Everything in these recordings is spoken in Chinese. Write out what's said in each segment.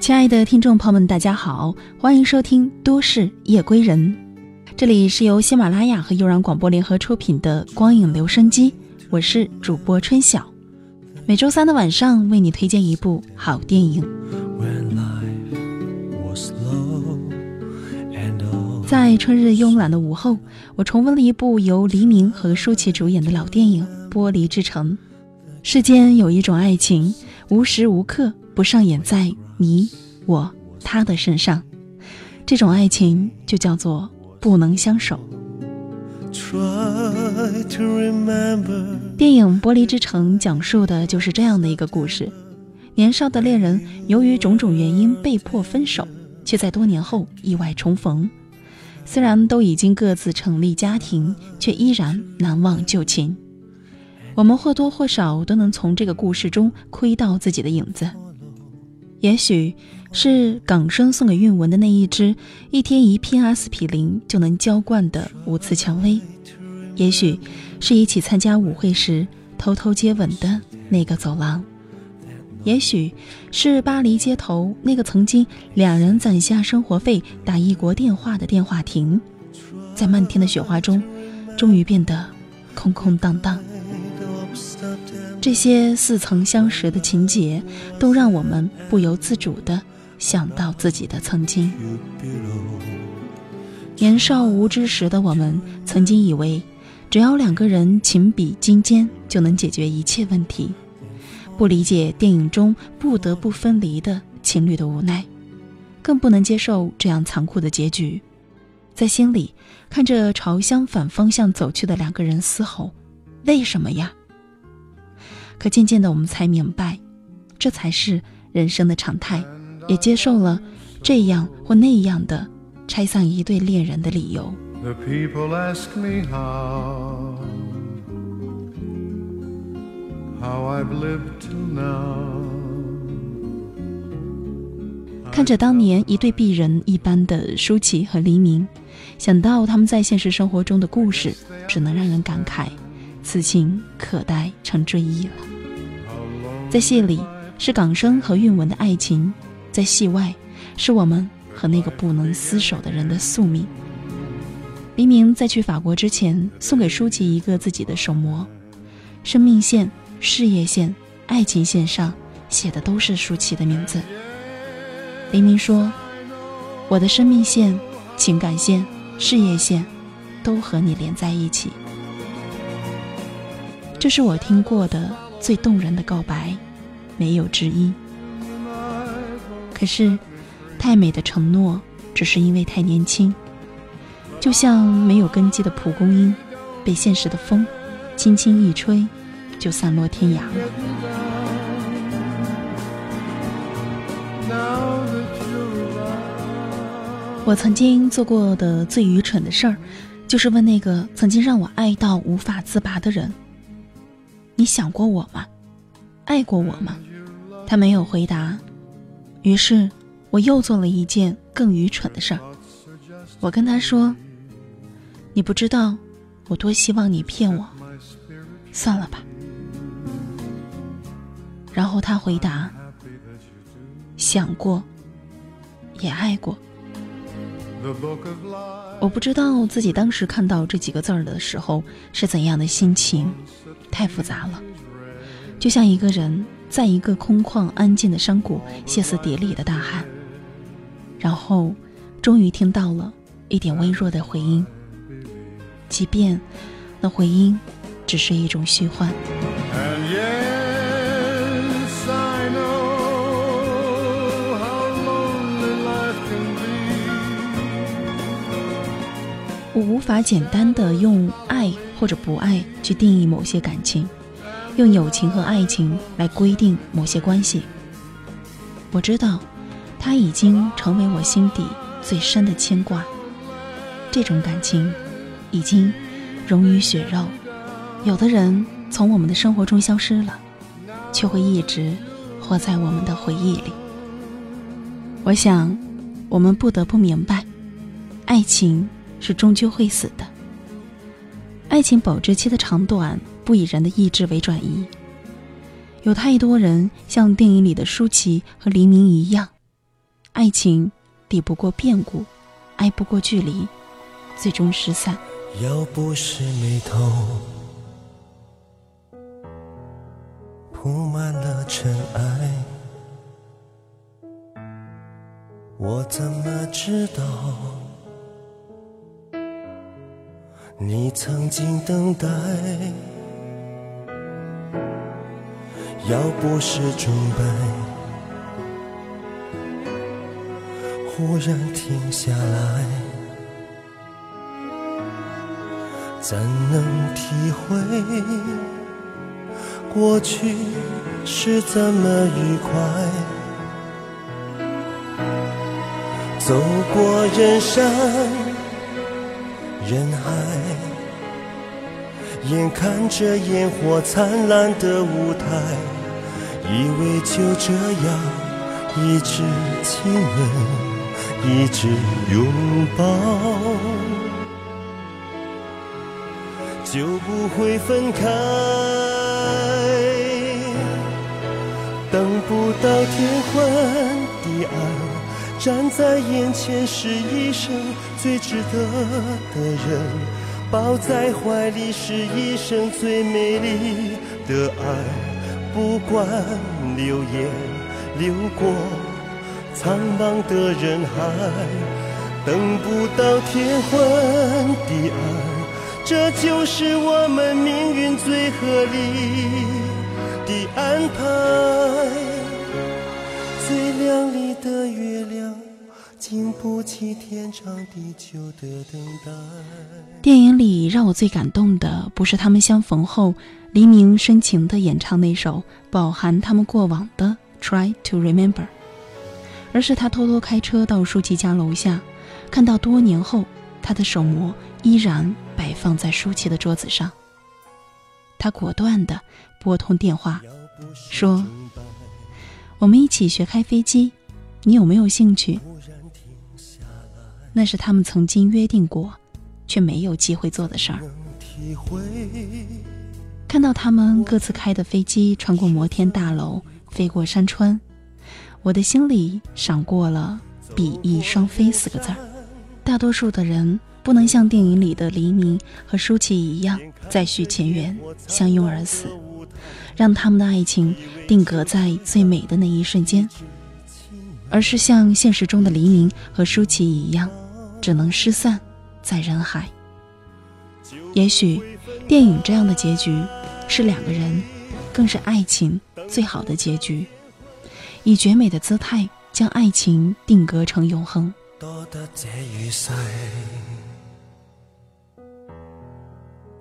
亲爱的听众朋友们，大家好，欢迎收听《都市夜归人》，这里是由喜马拉雅和悠然广播联合出品的《光影留声机》，我是主播春晓。每周三的晚上为你推荐一部好电影。在春日慵懒的午后，我重温了一部由黎明和舒淇主演的老电影《玻璃之城》。世间有一种爱情，无时无刻不上演在你、我、他的身上，这种爱情就叫做不能相守。电影《玻璃之城》讲述的就是这样的一个故事：年少的恋人由于种种原因被迫分手，却在多年后意外重逢。虽然都已经各自成立家庭，却依然难忘旧情。我们或多或少都能从这个故事中窥到自己的影子。也许是港生送给韵文的那一支一天一片阿司匹林就能浇灌的无刺蔷薇，也许是一起参加舞会时偷偷接吻的那个走廊。也许是巴黎街头那个曾经两人攒下生活费打异国电话的电话亭，在漫天的雪花中，终于变得空空荡荡。这些似曾相识的情节，都让我们不由自主地想到自己的曾经。年少无知时的我们，曾经以为，只要两个人情比金坚，就能解决一切问题。不理解电影中不得不分离的情侣的无奈，更不能接受这样残酷的结局，在心里看着朝相反方向走去的两个人嘶吼：“为什么呀？”可渐渐的，我们才明白，这才是人生的常态，也接受了这样或那样的拆散一对恋人的理由。看着当年一对璧人一般的舒淇和黎明，想到他们在现实生活中的故事，只能让人感慨，此情可待成追忆了。在戏里是港生和韵文的爱情，在戏外是我们和那个不能厮守的人的宿命。黎明在去法国之前，送给舒淇一个自己的手模，生命线。事业线、爱情线上写的都是舒淇的名字。黎明说：“我的生命线、情感线、事业线，都和你连在一起。”这是我听过的最动人的告白，没有之一。可是，太美的承诺，只是因为太年轻，就像没有根基的蒲公英，被现实的风轻轻一吹。就散落天涯了。我曾经做过的最愚蠢的事儿，就是问那个曾经让我爱到无法自拔的人：“你想过我吗？爱过我吗？”他没有回答。于是，我又做了一件更愚蠢的事儿。我跟他说：“你不知道我多希望你骗我。算了吧。”然后他回答：“想过，也爱过。”我不知道自己当时看到这几个字儿的时候是怎样的心情，太复杂了，就像一个人在一个空旷安静的山谷歇斯底里的大喊，然后终于听到了一点微弱的回音，即便那回音只是一种虚幻。我无法简单的用爱或者不爱去定义某些感情，用友情和爱情来规定某些关系。我知道，它已经成为我心底最深的牵挂。这种感情，已经融于血肉。有的人从我们的生活中消失了，却会一直活在我们的回忆里。我想，我们不得不明白，爱情。是终究会死的。爱情保质期的长短不以人的意志为转移。有太多人像电影里的舒淇和黎明一样，爱情抵不过变故，挨不过距离，最终失散。要不是眉头铺满了尘埃，我怎么知道你曾经等待？要不是钟摆忽然停下来，怎能体会过去是怎么愉快？走过人生人海。眼看着烟火灿烂的舞台，以为就这样一直亲吻，一直拥抱，就不会分开。等不到天昏地暗，站在眼前是一生最值得的人。抱在怀里是一生最美丽的爱，不管流言流过苍茫的人海，等不到天昏地暗，这就是我们命运最合理的安排。最亮丽的月亮。经不起天长地久的等待。电影里让我最感动的，不是他们相逢后黎明深情的演唱那首饱含他们过往的《Try to Remember》，而是他偷偷开车到舒淇家楼下，看到多年后他的手模依然摆放在舒淇的桌子上。他果断的拨通电话，说：“我们一起学开飞机，你有没有兴趣？”那是他们曾经约定过，却没有机会做的事儿。看到他们各自开的飞机穿过摩天大楼，飞过山川，我的心里闪过了“比翼双飞”四个字儿。大多数的人不能像电影里的黎明和舒淇一样再续前缘，相拥而死，让他们的爱情定格在最美的那一瞬间，而是像现实中的黎明和舒淇一样。只能失散在人海。也许，电影这样的结局是两个人，更是爱情最好的结局，以绝美的姿态将爱情定格成永恒。多得这雨势，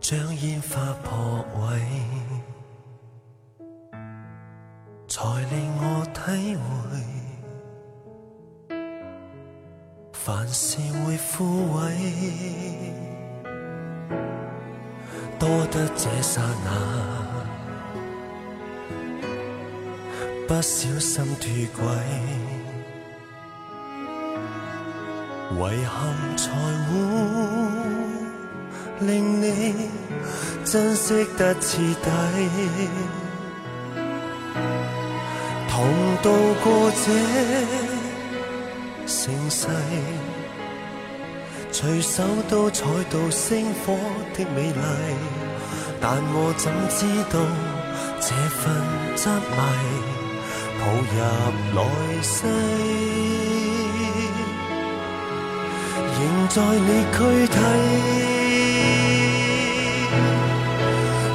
将烟花破坏，才令我体会。凡事会枯萎，多得这刹那，不小心脱轨，遗憾才会令你珍惜得彻底，同渡过这。盛世，随手都采到星火的美丽，但我怎知道这份执迷抱入来世，仍在你躯体，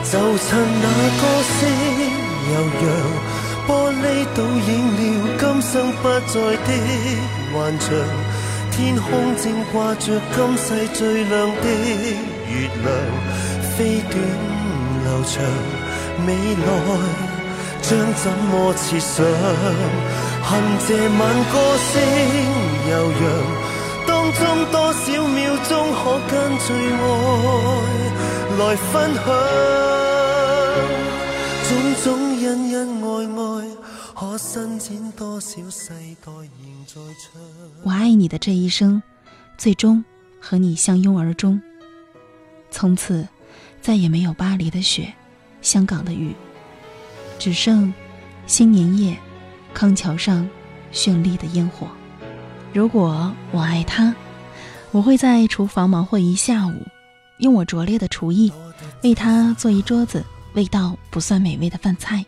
就趁那歌声悠扬。玻璃倒映了今生不再的幻象，天空正挂着今世最亮的月亮，飞短流长，未来将怎么设想？恨这晚歌声悠扬，当中多少秒钟可跟最爱来分享？种种恩恩爱爱，可伸展多少世代仍在唱。我爱你的这一生，最终和你相拥而终。从此，再也没有巴黎的雪，香港的雨，只剩新年夜康桥上绚丽的烟火。如果我爱他，我会在厨房忙活一下午，用我拙劣的厨艺为他做一桌子味道不算美味的饭菜。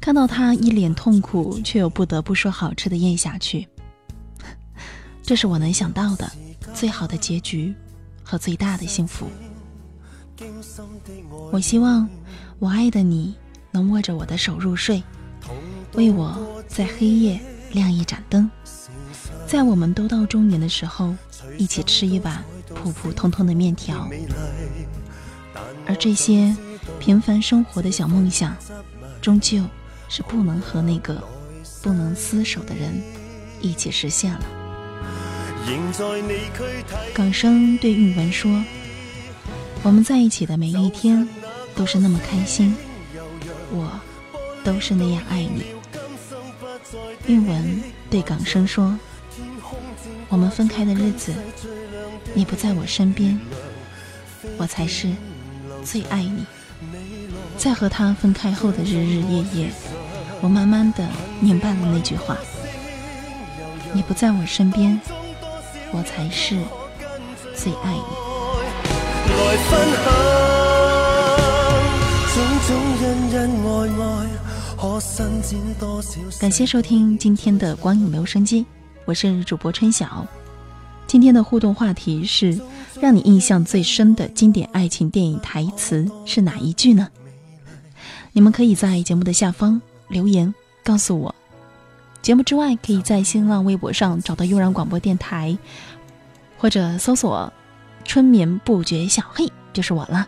看到他一脸痛苦，却又不得不说好吃的咽下去，这是我能想到的最好的结局和最大的幸福。我希望我爱的你能握着我的手入睡，为我在黑夜亮一盏灯，在我们都到中年的时候，一起吃一碗普普通通的面条。而这些平凡生活的小梦想，终究。是不能和那个不能厮守的人一起实现了。港生对韵文说：“我们在一起的每一天都是那么开心，我都是那样爱你。”韵文对港生说：“我们分开的日子，你不在我身边，我才是最爱你。”在和他分开后的日日夜夜。我慢慢的明白了那句话：你不在我身边，我才是最爱你。感谢收听今天的光影留声机，我是主播春晓。今天的互动话题是：让你印象最深的经典爱情电影台词是哪一句呢？你们可以在节目的下方。留言告诉我，节目之外可以在新浪微博上找到悠然广播电台，或者搜索“春眠不觉晓”，嘿，就是我了。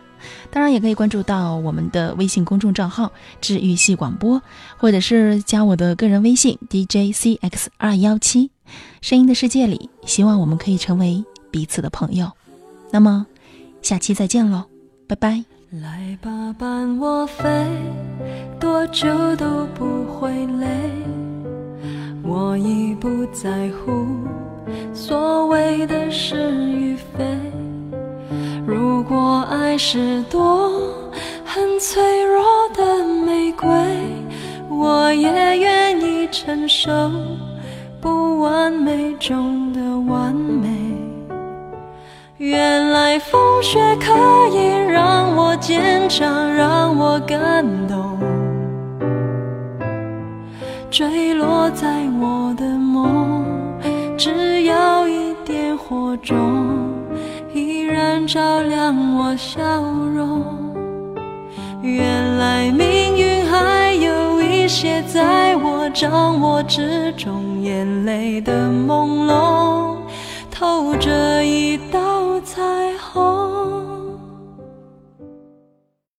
当然也可以关注到我们的微信公众账号“治愈系广播”，或者是加我的个人微信 “DJCX 二幺七”。声音的世界里，希望我们可以成为彼此的朋友。那么，下期再见喽，拜拜。来吧，伴我飞，多久都不会累。我已不在乎所谓的是与非。如果爱是朵很脆弱的玫瑰，我也愿意承受不完美中的完美。原来风雪可以坚强让我感动。坠落在我的梦只要一点火种依然照亮我笑容。原来命运还有一些在我掌握之中眼泪的朦胧透着一道彩虹。